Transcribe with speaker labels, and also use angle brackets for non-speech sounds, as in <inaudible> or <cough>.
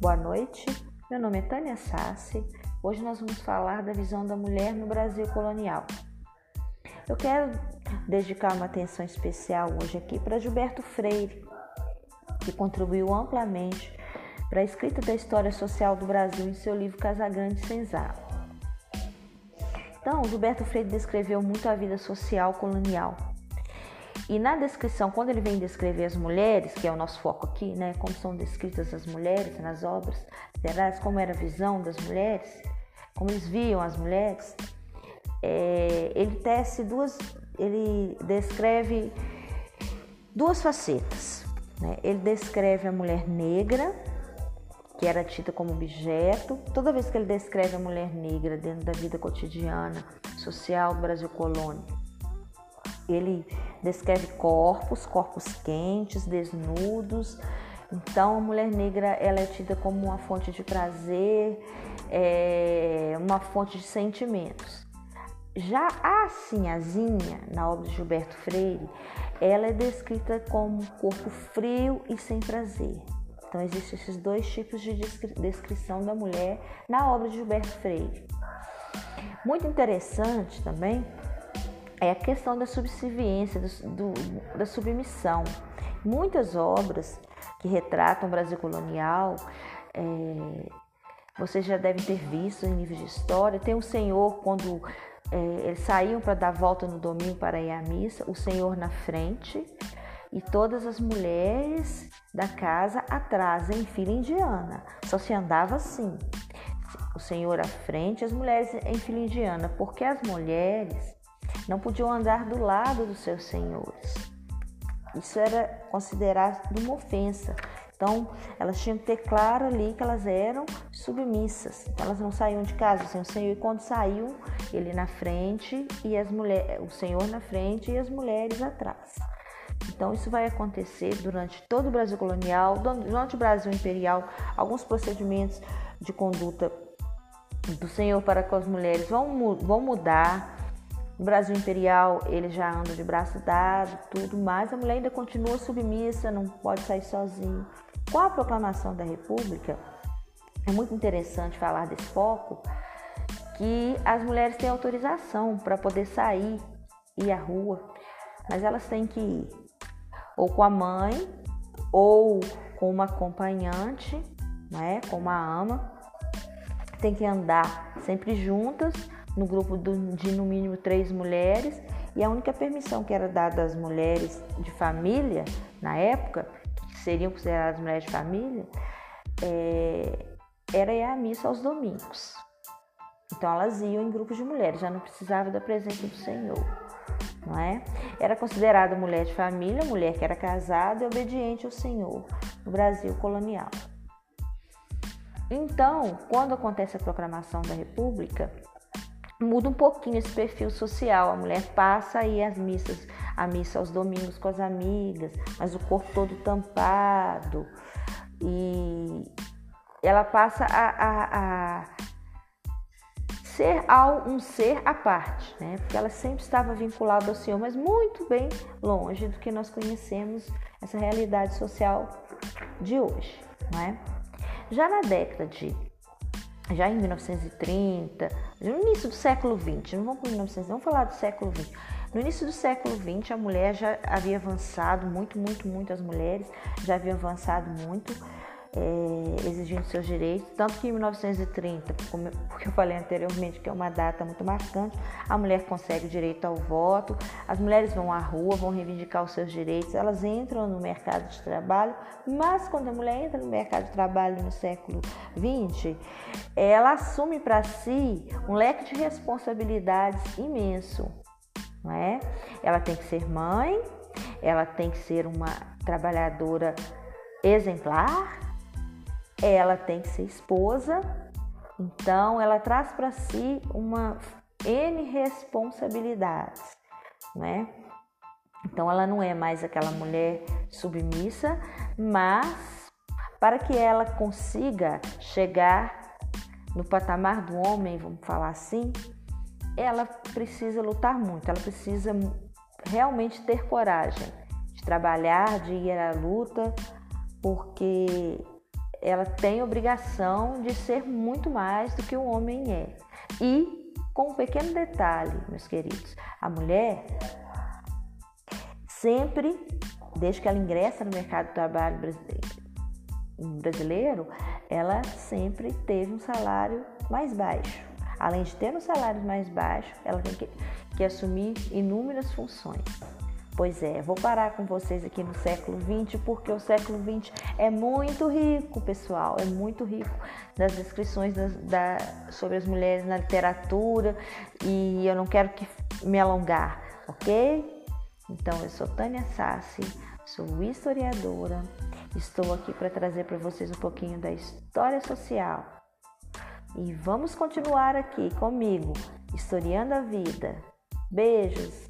Speaker 1: Boa noite, meu nome é Tânia Sassi. Hoje nós vamos falar da visão da mulher no Brasil colonial. Eu quero dedicar uma atenção especial hoje aqui para Gilberto Freire, que contribuiu amplamente para a escrita da história social do Brasil em seu livro Casagrande Senzala. Então, Gilberto Freire descreveu muito a vida social colonial e na descrição, quando ele vem descrever as mulheres, que é o nosso foco aqui, né, como são descritas as mulheres nas obras literárias, como era a visão das mulheres, como eles viam as mulheres, é, ele tece duas, ele descreve duas facetas. Né? Ele descreve a mulher negra, que era tida como objeto. Toda vez que ele descreve a mulher negra dentro da vida cotidiana, social do Brasil colônia, ele descreve corpos, corpos quentes, desnudos. Então, a mulher negra ela é tida como uma fonte de prazer, é, uma fonte de sentimentos. Já a Sinhazinha, na obra de Gilberto Freire, ela é descrita como um corpo frio e sem prazer. Então, existem esses dois tipos de descrição da mulher na obra de Gilberto Freire. Muito interessante também é a questão da subserviência, do, do, da submissão. Muitas obras que retratam o Brasil colonial, é, vocês já devem ter visto em livros de história. Tem o Senhor, quando é, eles saíam para dar volta no domingo para ir à missa, o Senhor na frente e todas as mulheres da casa atrás, em fila indiana. Só se andava assim. O Senhor à frente, as mulheres em fila indiana, porque as mulheres não podiam andar do lado dos seus senhores. Isso era considerado uma ofensa. Então, elas tinham que ter claro ali que elas eram submissas. Elas não saíam de casa sem o Senhor. E quando saíam, ele na frente e as mulheres, o Senhor na frente e as mulheres atrás. Então, isso vai acontecer durante todo o Brasil colonial, durante o Brasil imperial. Alguns procedimentos de conduta do Senhor para com as mulheres vão, vão mudar. No Brasil imperial, ele já anda de braço dado, tudo, mas a mulher ainda continua submissa, não pode sair sozinho. Com a proclamação da República, é muito interessante falar desse foco, que as mulheres têm autorização para poder sair e à rua, mas elas têm que ir ou com a mãe ou com uma acompanhante, né, com uma ama, tem que andar sempre juntas no grupo de no mínimo três mulheres e a única permissão que era dada às mulheres de família na época, que seriam consideradas mulheres de família, é, era ir à missa aos domingos. Então elas iam em grupos de mulheres, já não precisava da presença do Senhor, não é? Era considerada mulher de família, mulher que era casada e obediente ao Senhor no Brasil colonial. Então, quando acontece a proclamação da República, muda um pouquinho esse perfil social. A mulher passa aí as missas, a missa aos domingos com as amigas, mas o corpo todo tampado. E ela passa a, a, a ser ao um ser à parte, né? Porque ela sempre estava vinculada ao Senhor, mas muito bem longe do que nós conhecemos essa realidade social de hoje, não é? Já na década de já em 1930, no início do século 20, não vamos para 1900, vamos falar do século 20. No início do século 20, a mulher já havia avançado muito, muito, muito, as mulheres já haviam avançado muito é, exigindo seus direitos, tanto que em 1930, como, <laughs> porque eu falei anteriormente que é uma data muito marcante, a mulher consegue o direito ao voto, as mulheres vão à rua, vão reivindicar os seus direitos, elas entram no mercado de trabalho, mas quando a mulher entra no mercado de trabalho no século 20, ela assume para si um leque de responsabilidades imenso, não é? Ela tem que ser mãe, ela tem que ser uma trabalhadora exemplar, ela tem que ser esposa, então ela traz para si uma N responsabilidades, né? Então ela não é mais aquela mulher submissa, mas para que ela consiga chegar no patamar do homem, vamos falar assim, ela precisa lutar muito, ela precisa realmente ter coragem de trabalhar, de ir à luta, porque ela tem obrigação de ser muito mais do que o homem é. E com um pequeno detalhe, meus queridos, a mulher sempre, desde que ela ingressa no mercado de trabalho brasileiro, ela sempre teve um salário mais baixo. Além de ter um salário mais baixo, ela tem que, que assumir inúmeras funções. Pois é, vou parar com vocês aqui no século XX, porque o século XX é muito rico, pessoal, é muito rico das descrições da, sobre as mulheres na literatura e eu não quero que me alongar, ok? Então, eu sou Tânia Sassi, sou historiadora, estou aqui para trazer para vocês um pouquinho da história social. E vamos continuar aqui comigo, historiando a vida. Beijos!